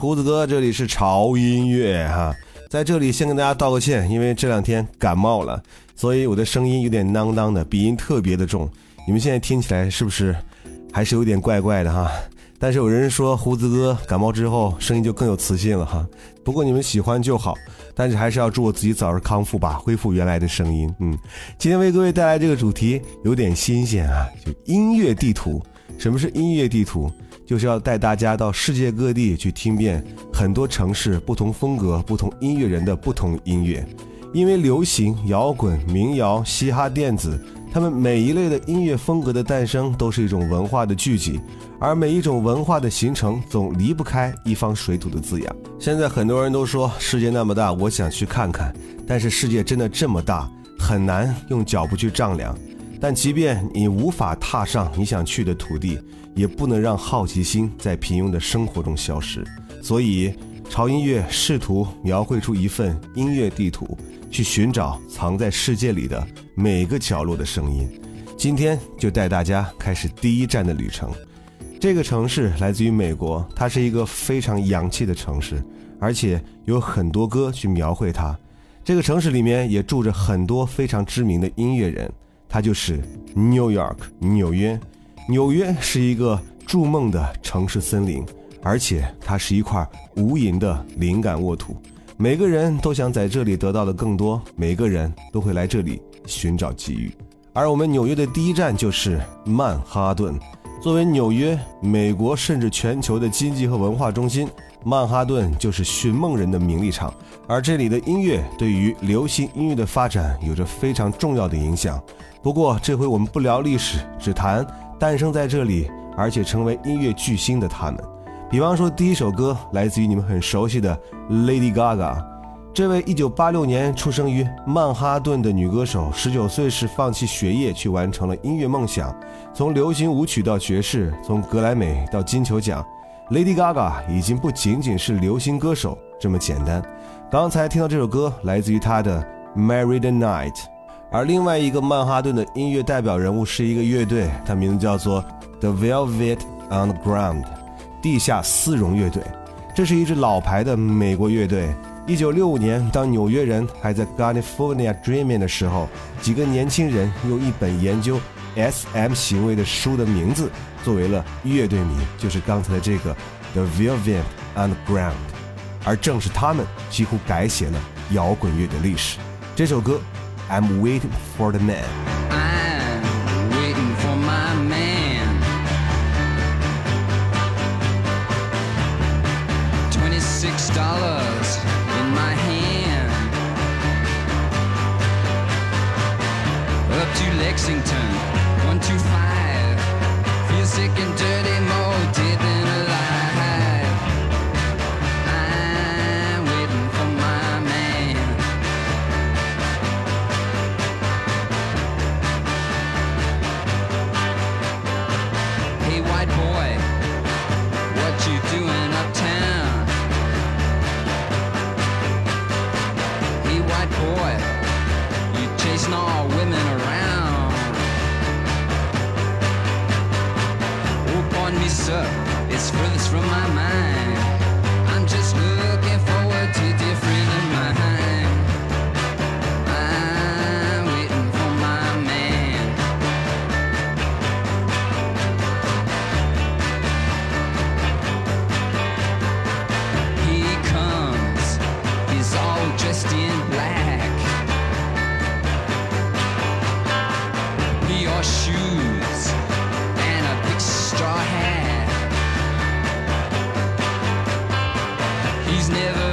胡子哥，这里是潮音乐哈。在这里先跟大家道个歉，因为这两天感冒了，所以我的声音有点囔囔的，鼻音特别的重。你们现在听起来是不是还是有点怪怪的哈？但是有人说胡子哥感冒之后声音就更有磁性了哈。不过你们喜欢就好，但是还是要祝我自己早日康复吧，恢复原来的声音。嗯，今天为各位带来这个主题有点新鲜啊，就音乐地图。什么是音乐地图？就是要带大家到世界各地去听遍很多城市不同风格、不同音乐人的不同音乐。因为流行、摇滚、民谣、嘻哈、电子，他们每一类的音乐风格的诞生都是一种文化的聚集，而每一种文化的形成总离不开一方水土的滋养。现在很多人都说世界那么大，我想去看看，但是世界真的这么大，很难用脚步去丈量。但即便你无法踏上你想去的土地，也不能让好奇心在平庸的生活中消失。所以，潮音乐试图描绘出一份音乐地图，去寻找藏在世界里的每个角落的声音。今天就带大家开始第一站的旅程。这个城市来自于美国，它是一个非常洋气的城市，而且有很多歌去描绘它。这个城市里面也住着很多非常知名的音乐人。它就是 New York，纽约。纽约是一个筑梦的城市森林，而且它是一块无垠的灵感沃土。每个人都想在这里得到的更多，每个人都会来这里寻找机遇。而我们纽约的第一站就是曼哈顿。作为纽约、美国甚至全球的经济和文化中心，曼哈顿就是寻梦人的名利场。而这里的音乐对于流行音乐的发展有着非常重要的影响。不过这回我们不聊历史，只谈诞生在这里而且成为音乐巨星的他们。比方说，第一首歌来自于你们很熟悉的 Lady Gaga。这位1986年出生于曼哈顿的女歌手，19岁时放弃学业去完成了音乐梦想。从流行舞曲到爵士，从格莱美到金球奖，Lady Gaga 已经不仅仅是流行歌手这么简单。刚才听到这首歌来自于她的《Married Night》。而另外一个曼哈顿的音乐代表人物是一个乐队，它名字叫做 The Velvet Underground，地下丝绒乐队。这是一支老牌的美国乐队。一九六五年，当纽约人还在 California dreaming 的时候，几个年轻人用一本研究 SM 行为的书的名字作为了乐队名，就是刚才的这个 The Velvet Underground。而正是他们几乎改写了摇滚乐的历史。这首歌。I'm waiting for the man. never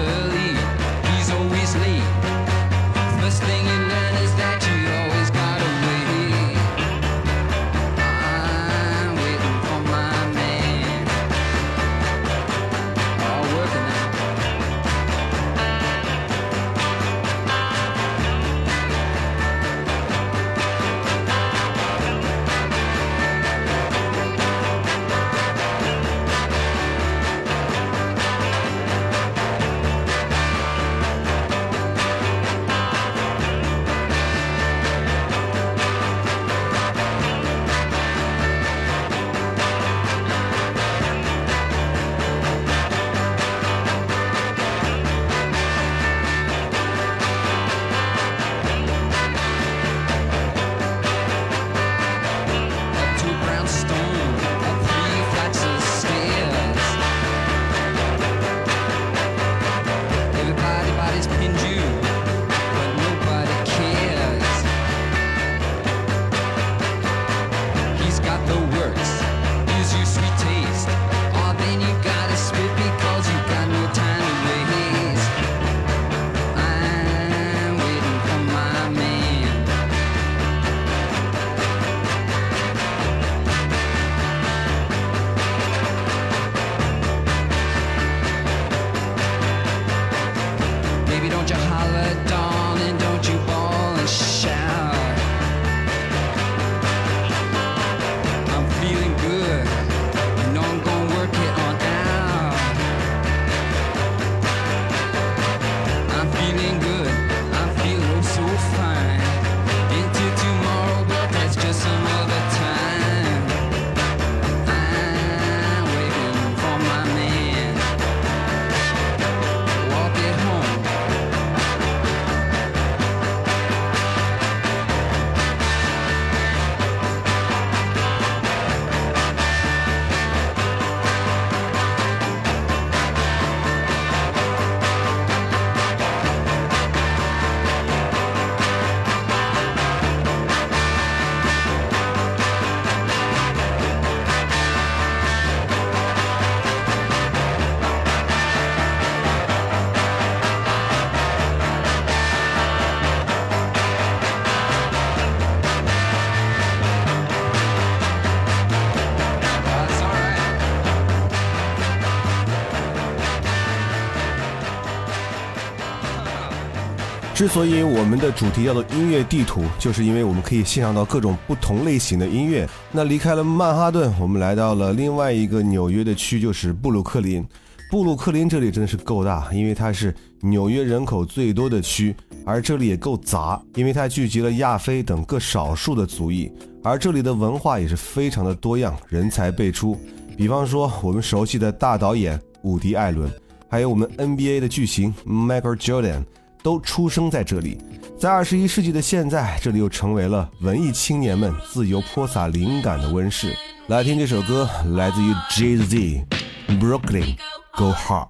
之所以我们的主题叫做音乐地图，就是因为我们可以欣赏到各种不同类型的音乐。那离开了曼哈顿，我们来到了另外一个纽约的区，就是布鲁克林。布鲁克林这里真的是够大，因为它是纽约人口最多的区，而这里也够杂，因为它聚集了亚非等各少数的族裔，而这里的文化也是非常的多样，人才辈出。比方说我们熟悉的大导演伍迪·艾伦，还有我们 NBA 的巨星 Michael Jordan。都出生在这里。在二十一世纪的现在，这里又成为了文艺青年们自由泼洒灵感的温室。来听这首歌，来自于 JZ，Brooklyn，Go Hard》。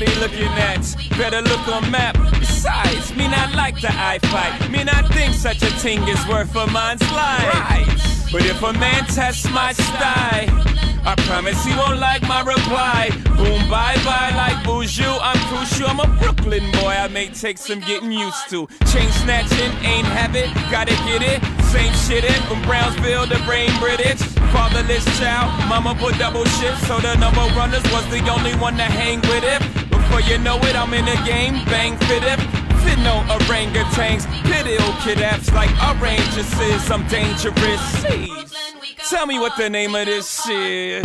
They looking at? Better look on map. Besides, me not like the eye fight. Me not think such a thing is worth a man's life. But if a man tests my style, I promise he won't like my reply. Boom, bye bye, like Boujou. I'm crucial. I'm a Brooklyn boy. I may take some getting used to. Chain snatching ain't habit. Gotta get it. Same shit in from Brownsville to Brain British. Fatherless child, mama put double shift, so the number runners was the only one to hang with it. Before you know it, I'm in the game, bang fit it. Fit no orangutans, pit ill kid apps like oranguses. I'm dangerous. Jeez. Tell me what the name of this shit.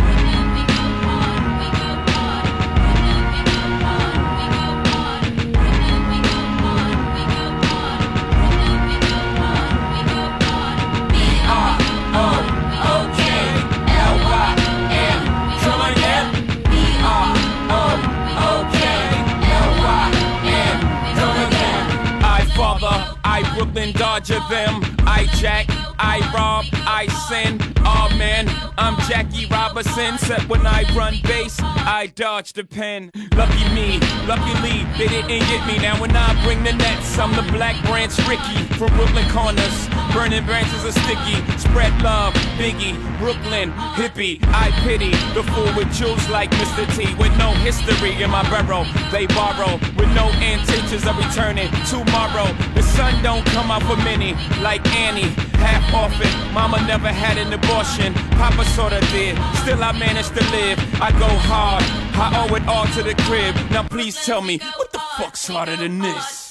jump and dodge of them. I jack I rob, I sin. Oh man, I'm Jackie Robinson. Except when I run base, I dodge the pen. Lucky me, luckily they didn't get me. Now when I bring the nets, I'm the Black Branch Ricky from Brooklyn corners. Burning branches are sticky. Spread love, Biggie, Brooklyn, hippie. I pity the fool with jewels like Mr. T. With no history in my barrel, they borrow. With no intentions of returning tomorrow. The sun don't come out for many, like Annie. Half orphan, mama never had an abortion. Papa sorta did, still I managed to live. I go hard, I owe it all to the crib. Now please tell me, what the fuck's harder than this?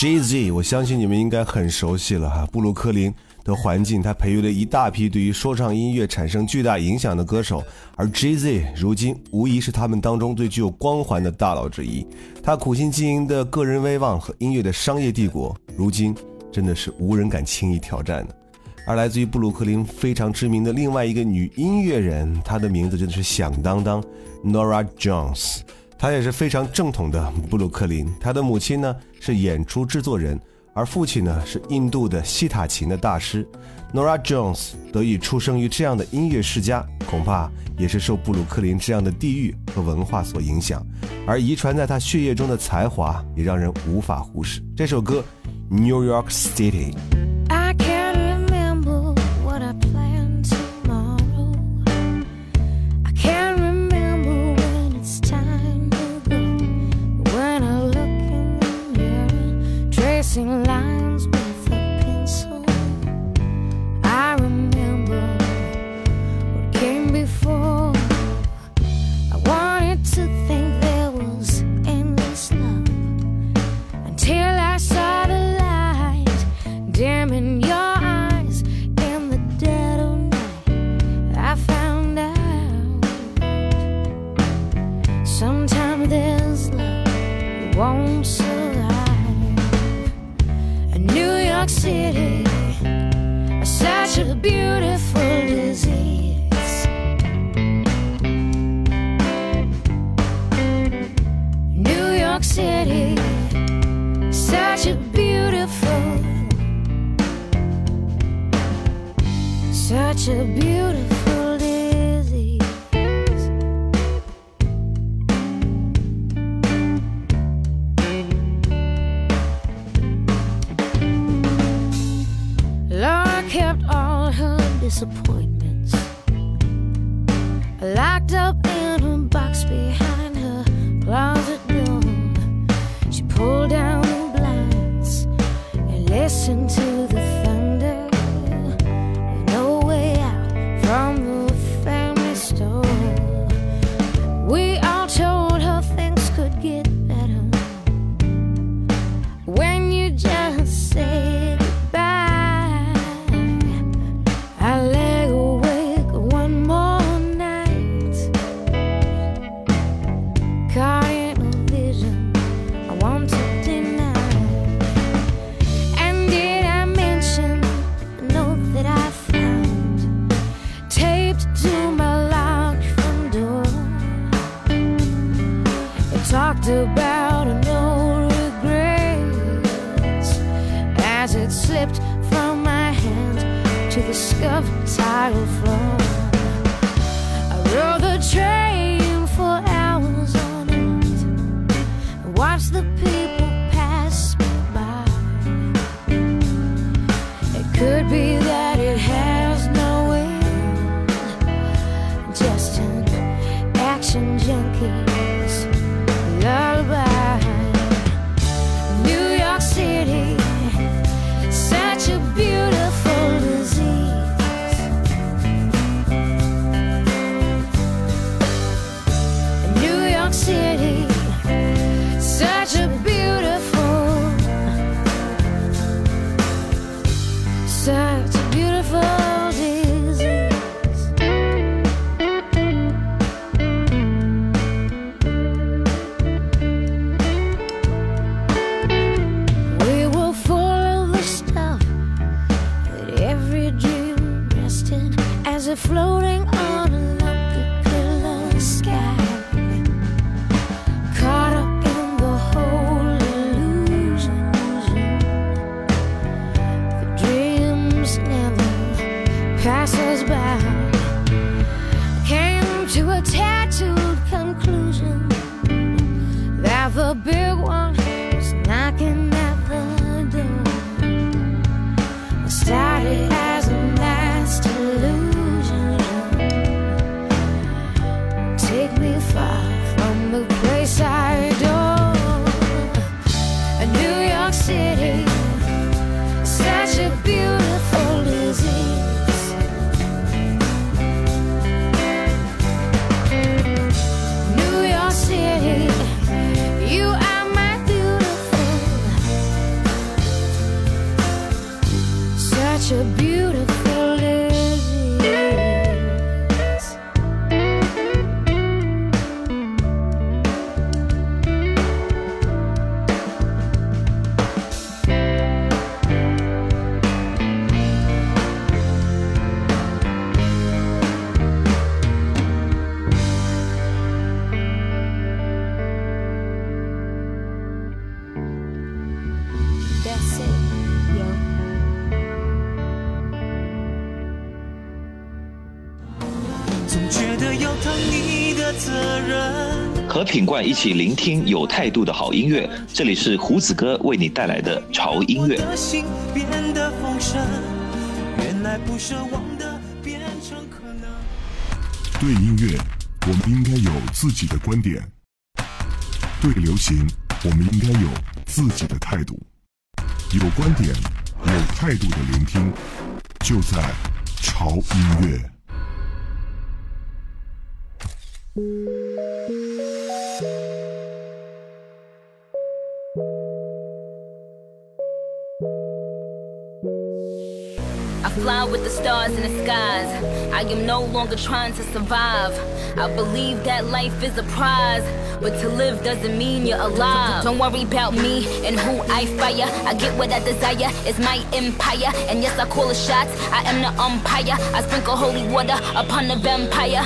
Jay Z，我相信你们应该很熟悉了哈。布鲁克林的环境，他培育了一大批对于说唱音乐产生巨大影响的歌手，而 Jay Z 如今无疑是他们当中最具有光环的大佬之一。他苦心经营的个人威望和音乐的商业帝国，如今真的是无人敢轻易挑战的。而来自于布鲁克林非常知名的另外一个女音乐人，她的名字真的是响当当，Nora Jones。他也是非常正统的布鲁克林。他的母亲呢是演出制作人，而父亲呢是印度的西塔琴的大师。Nora Jones 得以出生于这样的音乐世家，恐怕也是受布鲁克林这样的地域和文化所影响，而遗传在他血液中的才华也让人无法忽视。这首歌《New York City》。曾经。一起聆听有态度的好音乐，这里是胡子哥为你带来的潮音乐。对音乐，我们应该有自己的观点；对流行，我们应该有自己的态度。有观点、有态度的聆听，就在潮音乐。I fly with the stars in the skies. I am no longer trying to survive. I believe that life is a prize. But to live doesn't mean you're alive. Don't worry about me and who I fire. I get what I desire. It's my empire. And yes, I call the shots. I am the umpire. I sprinkle holy water upon the vampire.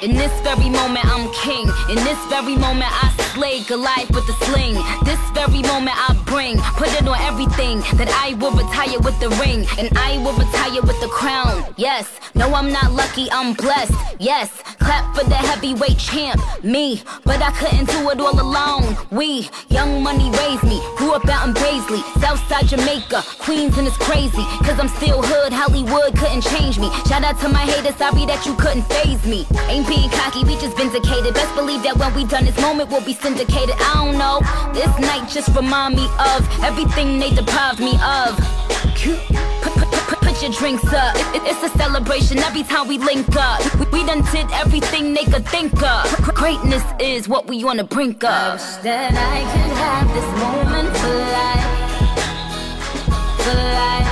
In this very moment, I'm king. In this very moment, I slay Goliath with the sling. This very moment, I bring. Put it on everything that I will retire with the ring. And I will retire with the crown. Yes, no, I'm not lucky, I'm blessed. Yes, clap for the heavyweight champ, me. But I couldn't do it all alone. We, young money raised me. Grew up out in Paisley, Southside Jamaica, Queens, and it's crazy. Cause I'm still hood, Hollywood couldn't change me. Shout out to my haters, sorry that you couldn't phase me. Ain't being cocky, we just vindicated. Best believe that when we done this moment, we'll be syndicated. I don't know. This night just remind me of everything they deprived me of. Put, your drinks up. It- it- it's a celebration every time we link up. We, we done did everything they could think of. Greatness is what we on the brink of. I wish that I could have this moment for life. For life.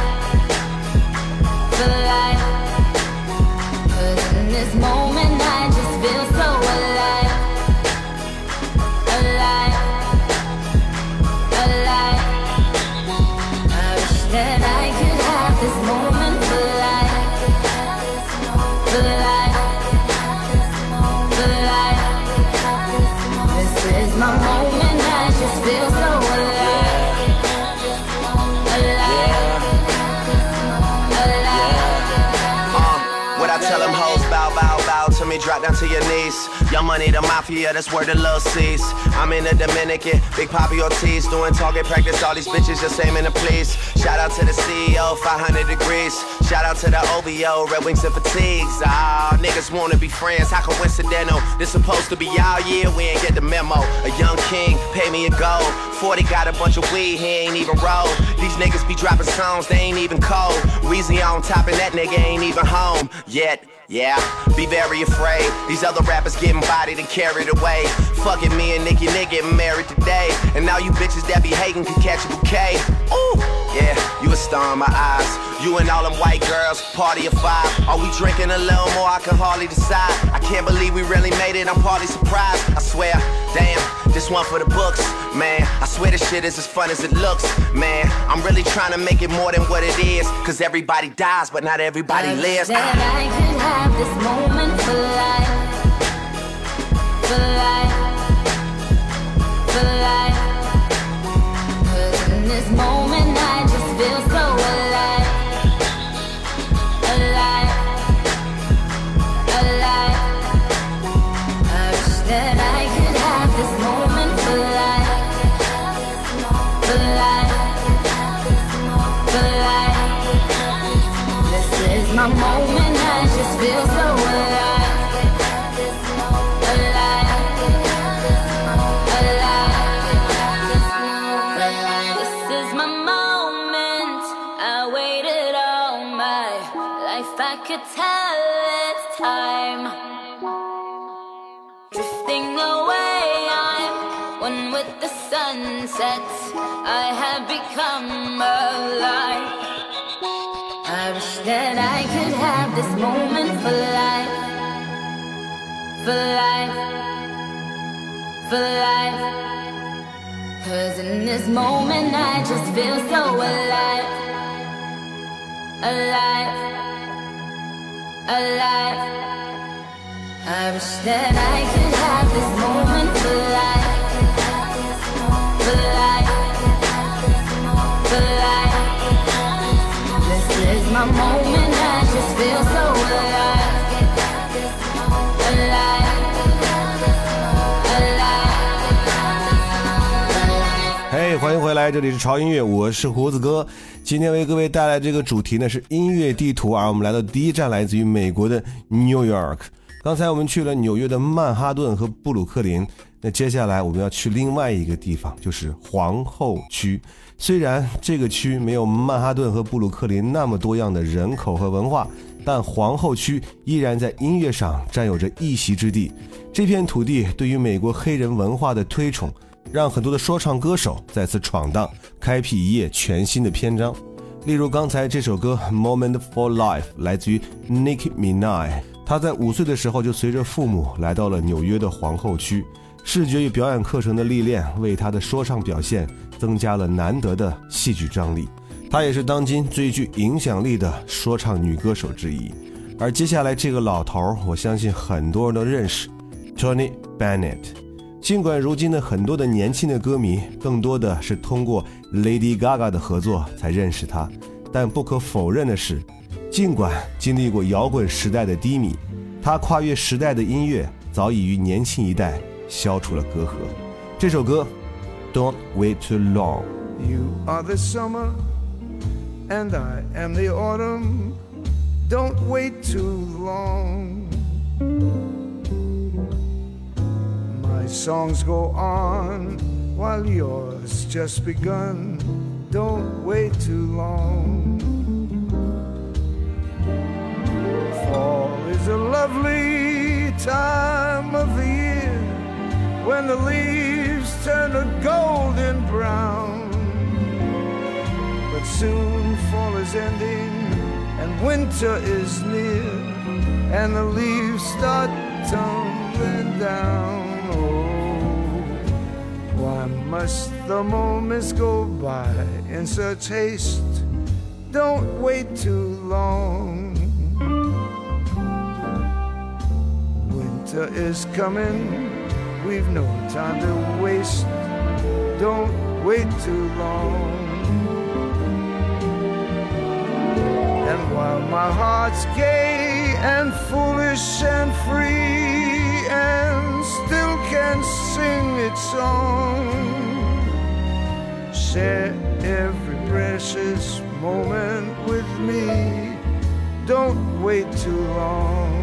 Drop down to your knees. Your money, the mafia, that's where the love sees. I'm in the Dominican, Big Poppy Ortiz, doing target practice. All these bitches just aiming to please. Shout out to the CEO, 500 degrees. Shout out to the OVO, Red Wings and Fatigues. Ah, niggas wanna be friends, how coincidental. This supposed to be all year, we ain't get the memo. A young king, pay me a gold. 40 got a bunch of weed, he ain't even roll. These niggas be dropping songs, they ain't even cold. Weezy on top, and that nigga ain't even home yet. Yeah, be very afraid. These other rappers getting bodied and carried away. Fucking me and Nicki Nick getting married today. And now you bitches that be hating can catch a bouquet. Ooh, yeah, you a star in my eyes. You and all them white girls, party of five. Are we drinking a little more? I can hardly decide. I can't believe we really made it. I'm partly surprised. I swear, damn, this one for the books, man. I swear this shit is as fun as it looks, man. I'm really trying to make it more than what it is. Cause everybody dies, but not everybody I lives. wish that ah. I could have this moment for life. For life. For life moment I sunset. I have become alive. I wish that I could have this moment for life, for life, for life. Cause in this moment I just feel so alive, alive, alive. I wish that I could have this moment for life, 这里是潮音乐，我是胡子哥。今天为各位带来这个主题呢是音乐地图啊，我们来到第一站，来自于美国的 New York。刚才我们去了纽约的曼哈顿和布鲁克林，那接下来我们要去另外一个地方，就是皇后区。虽然这个区没有曼哈顿和布鲁克林那么多样的人口和文化，但皇后区依然在音乐上占有着一席之地。这片土地对于美国黑人文化的推崇，让很多的说唱歌手再次闯荡，开辟一页全新的篇章。例如刚才这首歌《Moment for Life》来自于 Nicki Minaj，他在五岁的时候就随着父母来到了纽约的皇后区。视觉与表演课程的历练为他的说唱表现增加了难得的戏剧张力。她也是当今最具影响力的说唱女歌手之一。而接下来这个老头儿，我相信很多人都认识，Tony Bennett。尽管如今的很多的年轻的歌迷更多的是通过 Lady Gaga 的合作才认识他，但不可否认的是，尽管经历过摇滚时代的低迷，他跨越时代的音乐早已与年轻一代消除了隔阂。这首歌，Don't Wait Too Long。You are the summer, and I am the autumn. Don't wait too long. Songs go on while yours just begun. Don't wait too long. Fall is a lovely time of the year when the leaves turn a golden brown. But soon fall is ending and winter is near, and the leaves start tumbling down. Must the moments go by in such haste? Don't wait too long. Winter is coming, we've no time to waste. Don't wait too long. And while my heart's gay and foolish and free and still can sing its song, share every precious moment with me. Don't wait too long.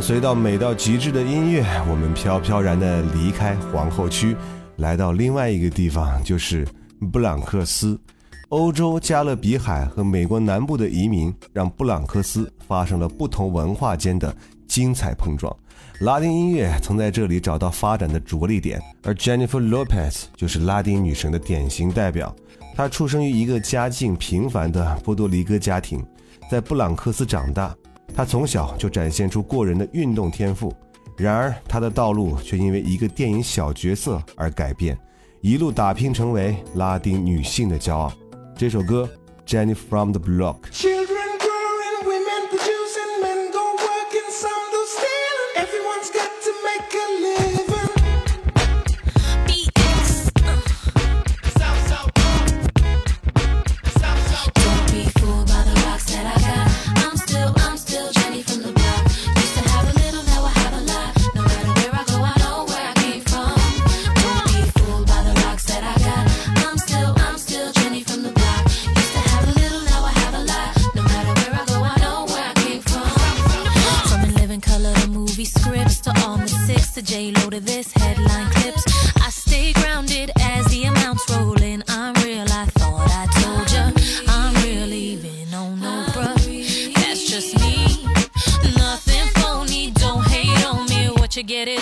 随到美到极致的音乐，我们飘飘然地离开皇后区，来到另外一个地方，就是布朗克斯。欧洲加勒比海和美国南部的移民，让布朗克斯发生了不同文化间的精彩碰撞。拉丁音乐曾在这里找到发展的着力点，而 Jennifer Lopez 就是拉丁女神的典型代表。她出生于一个家境平凡的波多黎各家庭，在布朗克斯长大。他从小就展现出过人的运动天赋，然而他的道路却因为一个电影小角色而改变，一路打拼成为拉丁女性的骄傲。这首歌《Jenny from the Block》。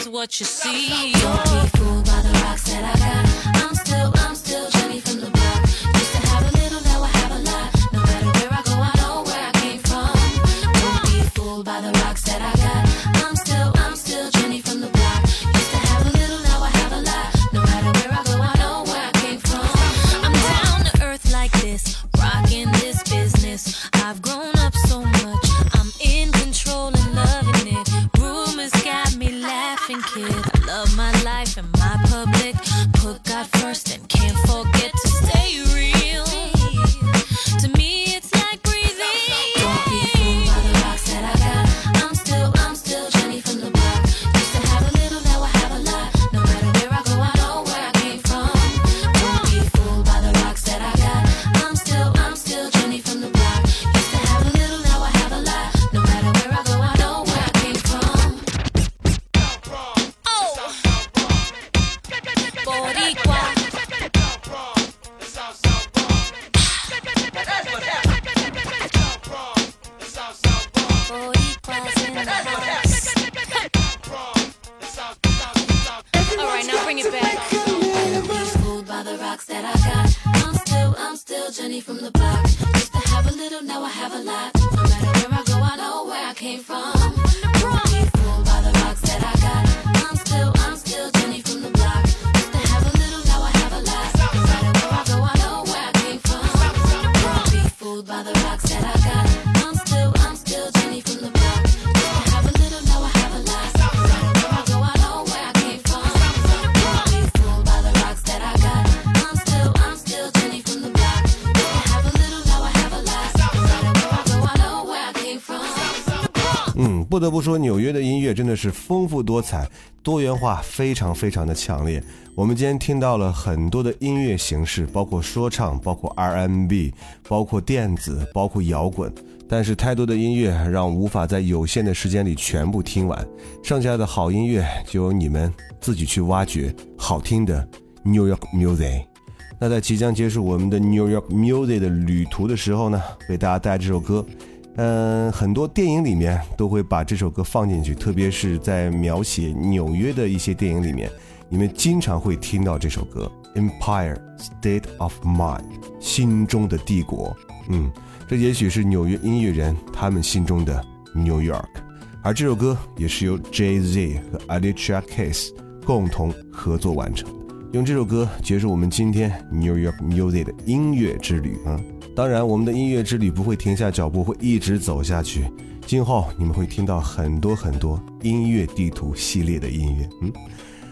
Is what you see. Don't be fooled by the rocks that I got. Rocks that I got. I'm still, I'm still Jenny from the block. Used to have a little, now I have a lot. 不得不说，纽约的音乐真的是丰富多彩、多元化，非常非常的强烈。我们今天听到了很多的音乐形式，包括说唱，包括 R&B，包括电子，包括摇滚。但是太多的音乐让我无法在有限的时间里全部听完，剩下的好音乐就由你们自己去挖掘好听的 New York Music。那在即将结束我们的 New York Music 的旅途的时候呢，为大家带来这首歌。嗯，很多电影里面都会把这首歌放进去，特别是在描写纽约的一些电影里面，你们经常会听到这首歌《Empire State of Mind》心中的帝国。嗯，这也许是纽约音乐人他们心中的 New York，而这首歌也是由 Jay Z 和 Alicia Keys 共同合作完成。用这首歌结束我们今天 New York Music 的音乐之旅啊！当然，我们的音乐之旅不会停下脚步，会一直走下去。今后你们会听到很多很多音乐地图系列的音乐。嗯，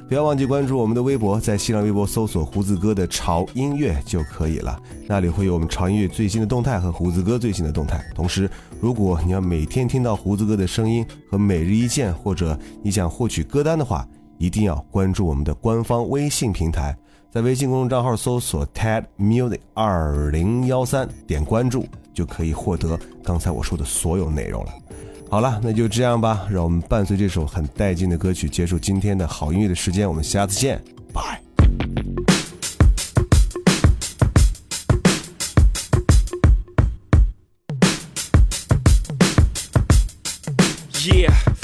不要忘记关注我们的微博，在新浪微博搜索“胡子哥的潮音乐”就可以了，那里会有我们潮音乐最新的动态和胡子哥最新的动态。同时，如果你要每天听到胡子哥的声音和每日一见，或者你想获取歌单的话，一定要关注我们的官方微信平台，在微信公众账号搜索 TED Music 二零幺三，点关注就可以获得刚才我说的所有内容了。好了，那就这样吧，让我们伴随这首很带劲的歌曲结束今天的好音乐的时间，我们下次见，拜。Yeah.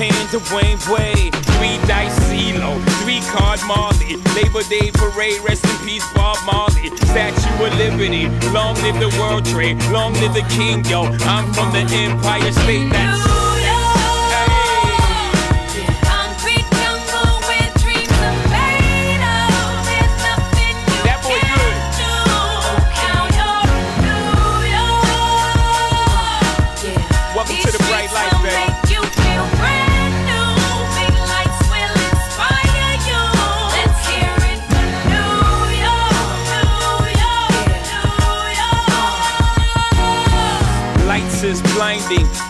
paying Dwayne Wade. Three dice CeeLo, three card Marley. Labor Day parade, rest in peace Bob Marley. Statue of Liberty, long live the World Trade, long live the King, yo. I'm from the Empire State. That's me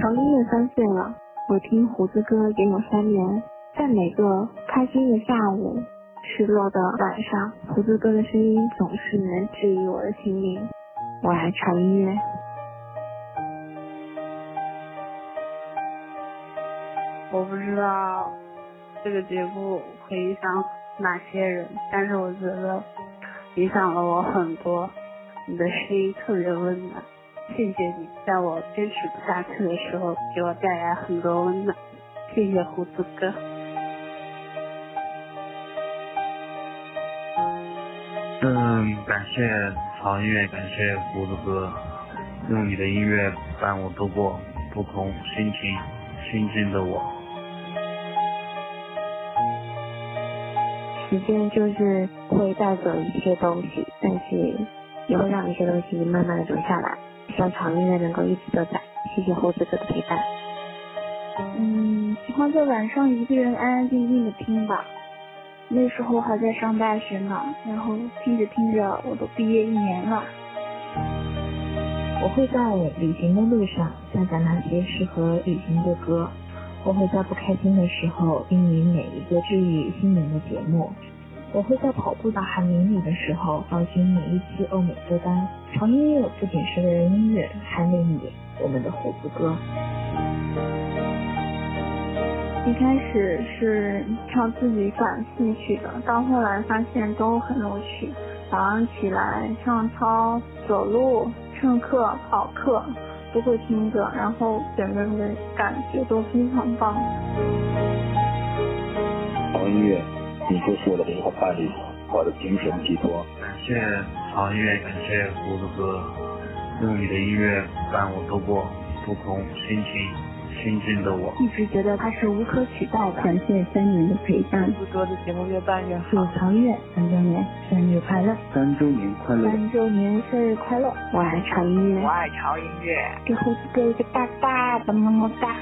曹音乐三岁了，我听胡子哥也有三年，在每个开心的下午、失落的晚上，胡子哥的声音总是能治愈我的心灵。我爱潮音乐。我不知道这个节目会影响哪些人，但是我觉得影响了我很多。你的声音特别温暖，谢谢你，在我坚持不下去的时候，给我带来很多温暖。谢谢胡子哥。嗯，感谢好音乐，感谢胡子哥，用你的音乐伴我度过不同心情、心境的我。时间就是会带走一些东西，但是也会让一些东西慢慢的留下来。希望潮音乐能够一直都在。谢谢胡子哥的陪伴。嗯，喜欢在晚上一个人安安静静的听吧。那时候还在上大学呢，然后听着听着我都毕业一年了。我会在旅行的路上下载那些适合旅行的歌。我会在不开心的时候听你每一个治愈心灵的节目。我会在跑步到海绵里的时候找寻每一期欧美歌单。潮音乐不仅是为了音乐，还为你，我们的胡子哥。一开始是唱自己感兴趣的，到后来发现都很有趣。早上起来上操、走路、上课、跑课，都会听着，然后整个人的感觉都非常棒。好音乐，你就是我的灵魂伴侣，我的精神寄托。感谢长音乐，感谢胡子哥，用你的音乐伴我度过不同心情、心境的我。一直觉得他是无可取代的。感谢三年的陪伴，胡子哥的节目越办越好。祝曹越三周年生日快乐！三周年快乐！三周年生日快乐！我爱潮音乐，我爱潮音乐，给胡子哥一个大大的么么哒。